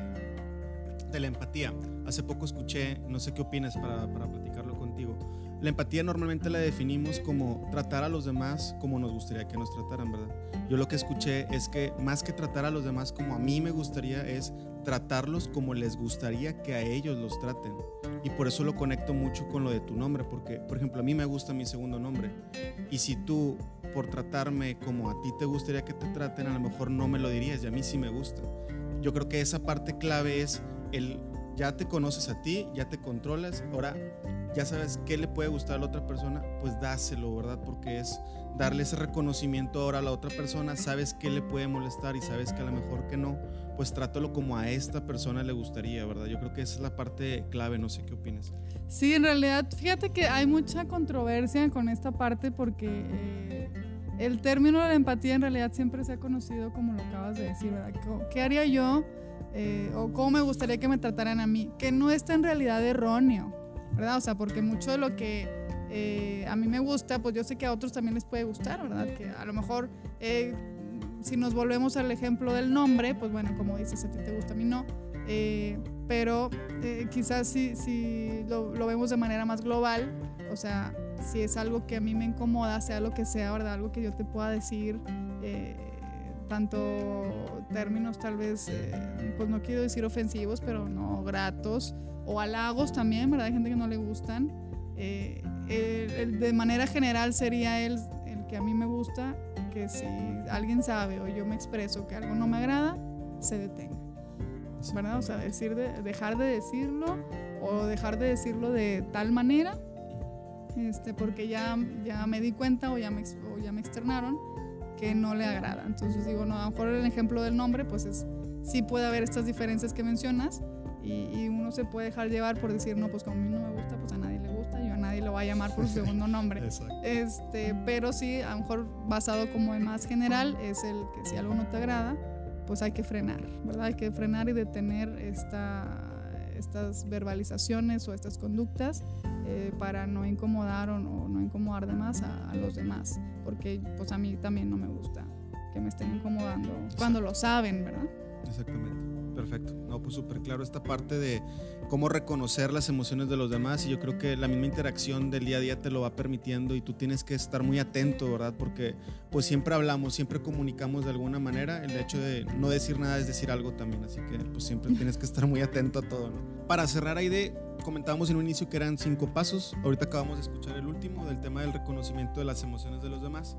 de la empatía, hace poco escuché, no sé qué opinas para, para platicarlo contigo, la empatía normalmente la definimos como tratar a los demás como nos gustaría que nos trataran, ¿verdad? Yo lo que escuché es que más que tratar a los demás como a mí me gustaría es tratarlos como les gustaría que a ellos los traten. Y por eso lo conecto mucho con lo de tu nombre, porque, por ejemplo, a mí me gusta mi segundo nombre. Y si tú, por tratarme como a ti te gustaría que te traten, a lo mejor no me lo dirías y a mí sí me gusta. Yo creo que esa parte clave es el ya te conoces a ti, ya te controlas, ahora ya sabes qué le puede gustar a la otra persona, pues dáselo, ¿verdad? Porque es darle ese reconocimiento ahora a la otra persona, sabes qué le puede molestar y sabes que a lo mejor que no, pues trátalo como a esta persona le gustaría, ¿verdad? Yo creo que esa es la parte clave, no sé qué opinas. Sí, en realidad, fíjate que hay mucha controversia con esta parte porque eh, el término de la empatía en realidad siempre se ha conocido como lo acabas de decir, ¿verdad? ¿Qué haría yo? Eh, o cómo me gustaría que me trataran a mí, que no está en realidad erróneo, ¿verdad? O sea, porque mucho de lo que eh, a mí me gusta, pues yo sé que a otros también les puede gustar, ¿verdad? Que a lo mejor, eh, si nos volvemos al ejemplo del nombre, pues bueno, como dices, a ti te gusta, a mí no. pero quizás si, si lo, lo, vemos de manera más global, o sea, si es algo que a mí me incomoda, sea lo que sea, ¿verdad? Algo que yo te pueda decir tanto términos tal vez, eh, pues no quiero decir ofensivos, pero no gratos, o halagos también, ¿verdad? Hay gente que no le gustan. Eh, de manera general sería el, el que a mí me gusta, que si alguien sabe o yo me expreso que algo no me agrada, se detenga. ¿Verdad? O sea, decir de, dejar de decirlo o dejar de decirlo de tal manera, este, porque ya, ya me di cuenta o ya me, o ya me externaron que no le agrada. Entonces digo, no, a lo mejor el ejemplo del nombre, pues es, sí puede haber estas diferencias que mencionas y, y, uno se puede dejar llevar por decir, no, pues como a mí no me gusta, pues a nadie le gusta, yo a nadie lo voy a llamar por su [LAUGHS] segundo nombre. este, pero sí, a lo mejor basado como en más general, es el que si algo no te agrada, pues hay que frenar, ¿verdad? Hay que frenar y detener esta, estas verbalizaciones o estas conductas eh, para no incomodar o no, no incomodar de más a, a, los demás, porque pues a mí también no me gusta que me estén incomodando cuando lo saben, ¿verdad? Exactamente. Perfecto. No, pues súper claro esta parte de cómo reconocer las emociones de los demás y yo creo que la misma interacción del día a día te lo va permitiendo y tú tienes que estar muy atento, ¿verdad? Porque pues siempre hablamos, siempre comunicamos de alguna manera. El hecho de no decir nada es decir algo también, así que pues siempre tienes que estar muy atento a todo, ¿no? Para cerrar ahí de, comentábamos en un inicio que eran cinco pasos, ahorita acabamos de escuchar el último del tema del reconocimiento de las emociones de los demás.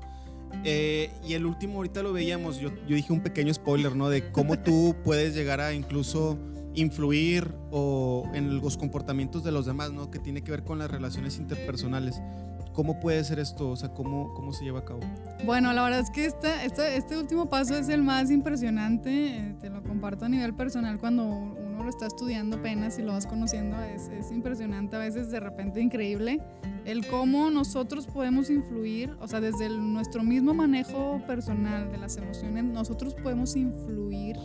Eh, y el último, ahorita lo veíamos, yo, yo, dije un pequeño spoiler, ¿no? De cómo tú [LAUGHS] puedes llegar a incluso influir o en los comportamientos de los demás, ¿no? Que tiene que ver con las relaciones interpersonales. ¿Cómo puede ser esto? O sea, ¿cómo, cómo se lleva a cabo? Bueno, la verdad es que este, este, este último paso es el más impresionante. Eh, te lo comparto a nivel personal cuando uno lo está estudiando apenas y lo vas conociendo. Es, es impresionante, a veces de repente increíble. El cómo nosotros podemos influir, o sea, desde el, nuestro mismo manejo personal de las emociones, nosotros podemos influir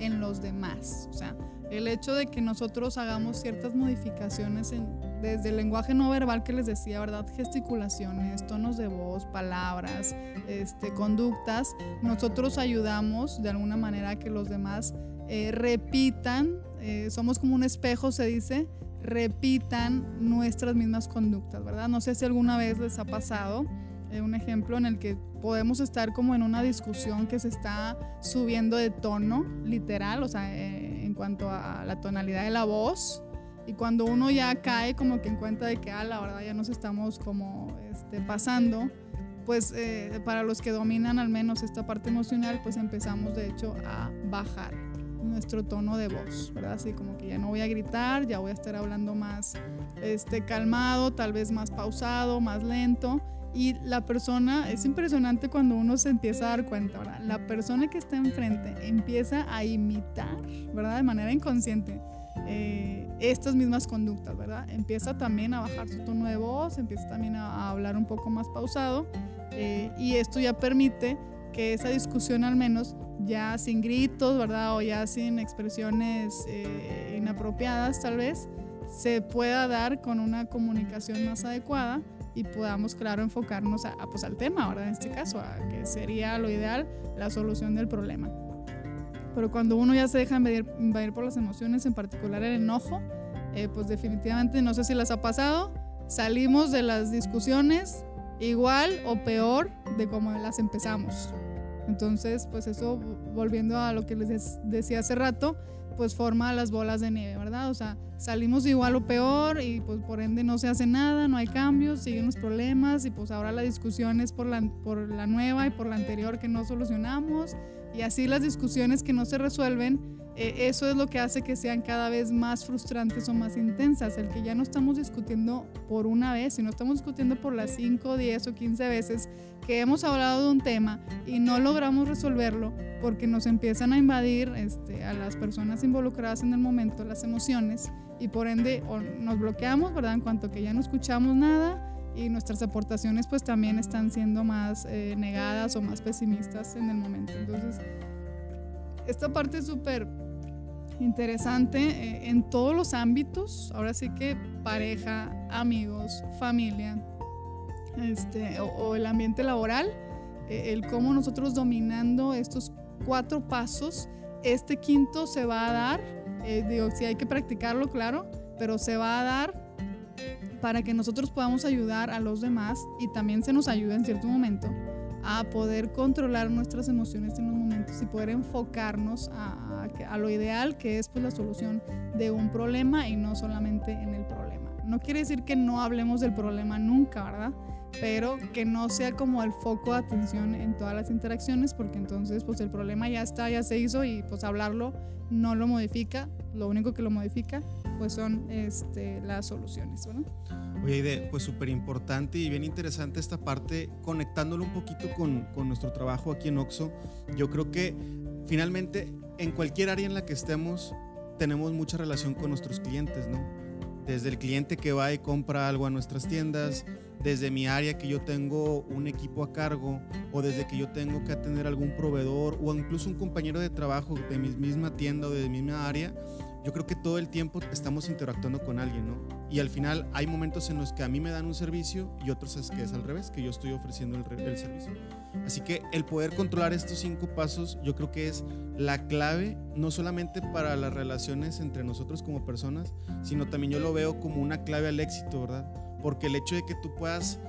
en los demás. O sea, el hecho de que nosotros hagamos ciertas modificaciones en, desde el lenguaje no verbal que les decía, ¿verdad? Gesticulaciones, tonos de voz, palabras, este, conductas, nosotros ayudamos de alguna manera a que los demás eh, repitan, eh, somos como un espejo, se dice, repitan nuestras mismas conductas, ¿verdad? No sé si alguna vez les ha pasado eh, un ejemplo en el que podemos estar como en una discusión que se está subiendo de tono, literal, o sea, eh, cuanto a la tonalidad de la voz. Y cuando uno ya cae como que en cuenta de que, ah, la verdad ya nos estamos como este, pasando, pues eh, para los que dominan al menos esta parte emocional, pues empezamos de hecho a bajar nuestro tono de voz, ¿verdad? Así como que ya no voy a gritar, ya voy a estar hablando más este, calmado, tal vez más pausado, más lento y la persona, es impresionante cuando uno se empieza a dar cuenta, ¿verdad? La persona que está enfrente empieza a imitar, ¿verdad? De manera inconsciente. Eh, estas mismas conductas, ¿verdad? Empieza también a bajar su tono de voz, empieza también a, a hablar un poco más pausado eh, y esto ya permite que esa discusión al menos ya sin gritos, ¿verdad? O ya sin expresiones eh, inapropiadas tal vez, se pueda dar con una comunicación más adecuada y podamos, claro, enfocarnos a, pues, al tema, ¿verdad? En este caso, a que sería lo ideal la solución del problema. Pero cuando uno ya se deja invadir, invadir por las emociones, en particular el enojo, eh, pues definitivamente, no sé si las ha pasado, salimos de las discusiones igual o peor de como las empezamos. Entonces, pues eso, volviendo a lo que les decía hace rato, pues forma las bolas de nieve, ¿verdad? O sea, salimos igual o peor y pues por ende no se hace nada, no hay cambios, siguen los problemas y pues ahora la discusión es por la, por la nueva y por la anterior que no solucionamos y así las discusiones que no se resuelven, eh, eso es lo que hace que sean cada vez más frustrantes o más intensas, el que ya no estamos discutiendo por una vez, sino estamos discutiendo por las 5, 10 o 15 veces que hemos hablado de un tema y no logramos resolverlo porque nos empiezan a invadir este, a las personas involucradas en el momento las emociones y por ende nos bloqueamos, ¿verdad? En cuanto que ya no escuchamos nada y nuestras aportaciones pues también están siendo más eh, negadas o más pesimistas en el momento. Entonces, esta parte es súper interesante eh, en todos los ámbitos, ahora sí que pareja, amigos, familia, este, o, o el ambiente laboral, eh, el cómo nosotros dominando estos cuatro pasos, este quinto se va a dar, eh, digo, si hay que practicarlo, claro, pero se va a dar para que nosotros podamos ayudar a los demás y también se nos ayuda en cierto momento a poder controlar nuestras emociones en los y poder enfocarnos a, a, lo ideal que es pues la solución de un problema y no solamente en el problema. No quiere decir que no hablemos del problema nunca, ¿verdad? Pero que no sea como el foco de atención en todas las interacciones porque entonces pues el problema ya está, ya se hizo y pues hablarlo no lo modifica, lo único que lo modifica pues son este, las soluciones, ¿verdad? Oye, pues súper importante y bien interesante esta parte, conectándolo un poquito con, con nuestro trabajo aquí en Oxo. Yo creo que finalmente en cualquier área en la que estemos tenemos mucha relación con nuestros clientes, ¿no? Desde el cliente que va y compra algo a nuestras tiendas, desde mi área que yo tengo un equipo a cargo o desde que yo tengo que atender algún proveedor o incluso un compañero de trabajo de mi misma tienda o de mi misma área, yo creo que todo el tiempo estamos interactuando con alguien, ¿no? Y al final hay momentos en los que a mí me dan un servicio y otros es que es al revés, que yo estoy ofreciendo el, el servicio. Así que el poder controlar estos cinco pasos yo creo que es la clave, no solamente para las relaciones entre nosotros como personas, sino también yo lo veo como una clave al éxito, ¿verdad? Porque el hecho de que tú puedas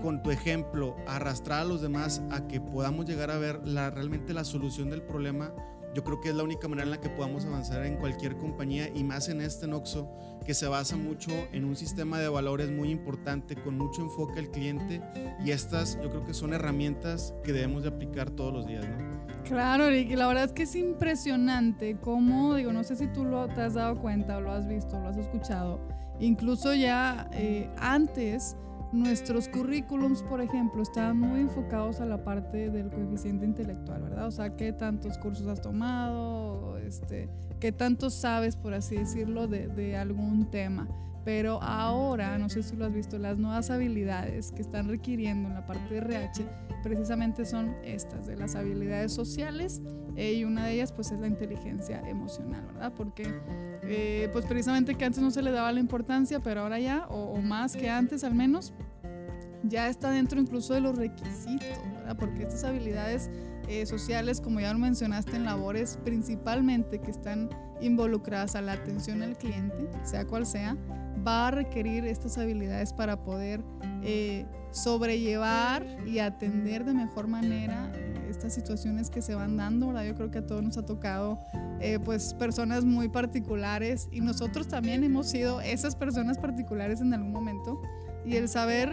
con tu ejemplo arrastrar a los demás a que podamos llegar a ver la, realmente la solución del problema, yo creo que es la única manera en la que podamos avanzar en cualquier compañía y más en este Noxo que se basa mucho en un sistema de valores muy importante con mucho enfoque al cliente y estas yo creo que son herramientas que debemos de aplicar todos los días, ¿no? Claro, y la verdad es que es impresionante cómo, digo, no sé si tú lo te has dado cuenta o lo has visto, lo has escuchado, incluso ya eh, antes nuestros currículums, por ejemplo, estaban muy enfocados a la parte del coeficiente intelectual, ¿verdad? O sea, qué tantos cursos has tomado, este, qué tanto sabes, por así decirlo, de, algún tema. Pero ahora, no sé si lo has visto, las nuevas habilidades que están requiriendo en la parte de RH precisamente son estas, de las habilidades sociales eh, y una de ellas pues es la inteligencia emocional, ¿verdad? Porque eh, pues precisamente que antes no se le daba la importancia, pero ahora ya, o, más que antes al menos, ya está dentro incluso de los requisitos, ¿verdad? Porque estas habilidades eh, sociales, como ya lo mencionaste en labores principalmente que están involucradas a la atención al cliente, sea cual sea, va a requerir estas habilidades para poder eh, sobrellevar y atender de mejor manera estas situaciones que se van dando, ¿verdad? Yo creo que a todos nos ha tocado eh, pues personas muy particulares y nosotros también hemos sido esas personas particulares en algún momento y el saber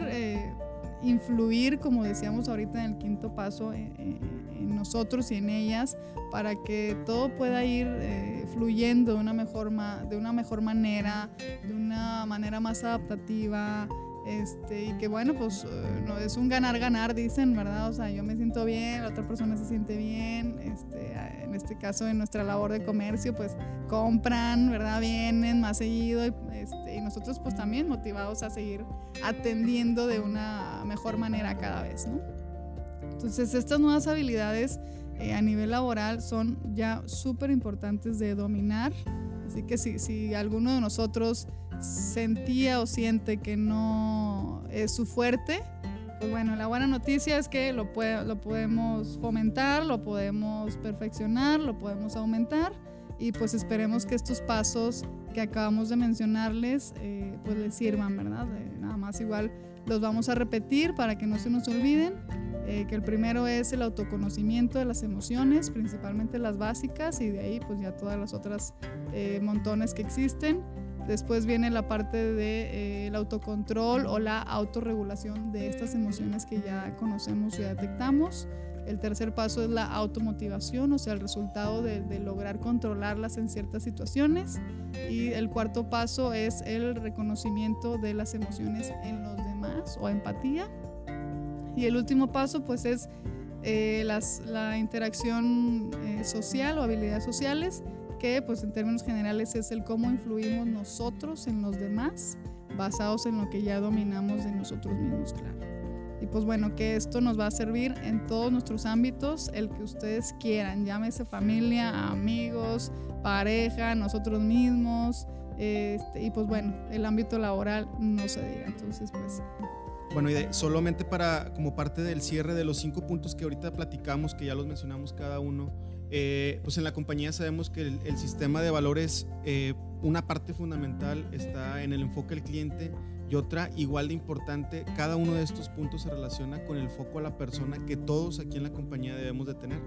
influir, como decíamos ahorita en el quinto paso, en, nosotros y en ellas, para que todo pueda ir eh, fluyendo de una, mejor de una mejor manera, de una manera más adaptativa, este, y que bueno, pues eh, no, es un ganar-ganar, dicen, ¿verdad? O sea, yo me siento bien, la otra persona se siente bien, este, en este caso en nuestra labor de comercio, pues compran, ¿verdad? Vienen más seguido y, este, y nosotros pues también motivados a seguir atendiendo de una mejor manera cada vez, ¿no? Entonces, estas nuevas habilidades eh, a nivel laboral son ya súper importantes de dominar, así que si, si alguno de nosotros sentía o siente que no es su fuerte, pues bueno, la buena noticia es que lo, lo podemos fomentar, lo podemos perfeccionar, lo podemos aumentar y pues esperemos que estos pasos que acabamos de mencionarles eh, pues les sirvan, ¿verdad? nada más igual los vamos a repetir para que no se nos olviden. Eh, que el primero es el autoconocimiento de las emociones, principalmente las básicas, y de ahí pues ya todas las otras eh, montones que existen. Después viene la parte del de, eh, autocontrol o la autorregulación de estas emociones que ya conocemos y detectamos. El tercer paso es la automotivación, o sea, el resultado de, de, lograr controlarlas en ciertas situaciones. Y el cuarto paso es el reconocimiento de las emociones en los demás o empatía. Y el último paso pues es eh, la interacción eh, social o habilidades sociales que pues en términos generales es el cómo influimos nosotros en los demás basados en lo que ya dominamos de nosotros mismos, claro. Y pues bueno, que esto nos va a servir en todos nuestros ámbitos, el que ustedes quieran, llámese familia, amigos, pareja, nosotros mismos, este, y pues bueno, el ámbito laboral no se diga. Entonces pues bueno, y solamente para como parte del cierre de los cinco puntos que ahorita platicamos, que ya los mencionamos cada uno, eh, pues en la compañía sabemos que el, sistema de valores, eh, una parte fundamental está en el enfoque del cliente Y otra, igual de importante, cada uno de estos puntos se relaciona con el foco a la persona que todos aquí en la compañía debemos de tener.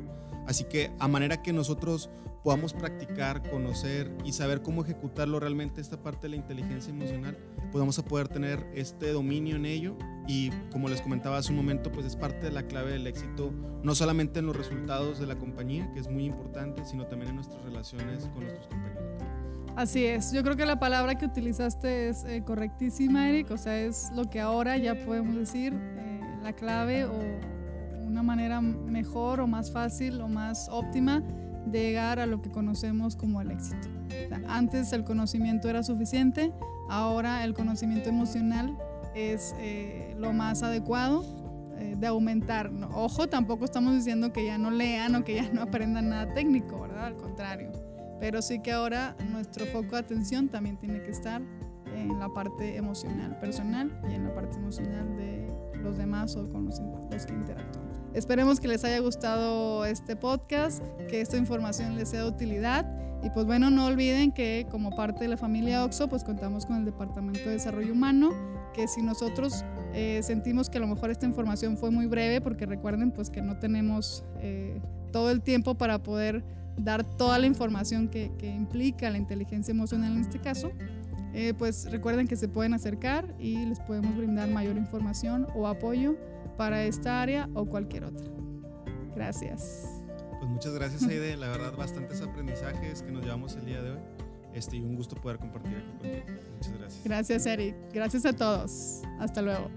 Así que a manera que nosotros podamos practicar, conocer y saber cómo ejecutarlo realmente esta parte de la inteligencia emocional, pues vamos a poder tener este dominio en ello y como les comentaba hace un momento, pues es parte de la clave del éxito, no solamente en los resultados de la compañía, que es muy importante, sino también en nuestras relaciones con nuestros compañeros. Así es, yo creo que la palabra que utilizaste es eh, correctísima, Eric, o sea, es lo que ahora ya podemos decir, eh, la clave o una manera mejor o más fácil o más óptima de llegar a lo que conocemos como el éxito. antes el conocimiento era suficiente, ahora el conocimiento emocional es eh, lo más adecuado de aumentar. Ojo, tampoco estamos diciendo que ya no lean o que ya no aprendan nada técnico, ¿verdad? Al contrario. Pero sí que ahora nuestro foco de atención también tiene que estar en la parte emocional personal y en la parte emocional de los demás o con los, los que interactúan. Esperemos que les haya gustado este podcast, que esta información les sea de utilidad. Y pues bueno, no olviden que como parte de la familia OXO, pues contamos con el Departamento de Desarrollo Humano, que si nosotros eh, sentimos que a lo mejor esta información fue muy breve, porque recuerden pues que no tenemos eh, todo el tiempo para poder dar toda la información que, que implica la inteligencia emocional en este caso, eh, pues recuerden que se pueden acercar y les podemos brindar mayor información o apoyo para esta área o cualquier otra. Gracias. Pues muchas gracias [LAUGHS] Aide, la verdad bastantes aprendizajes que nos llevamos el día de hoy. Este, y un gusto poder compartir aquí contigo. Muchas gracias. Gracias Eric, gracias a todos. Hasta luego.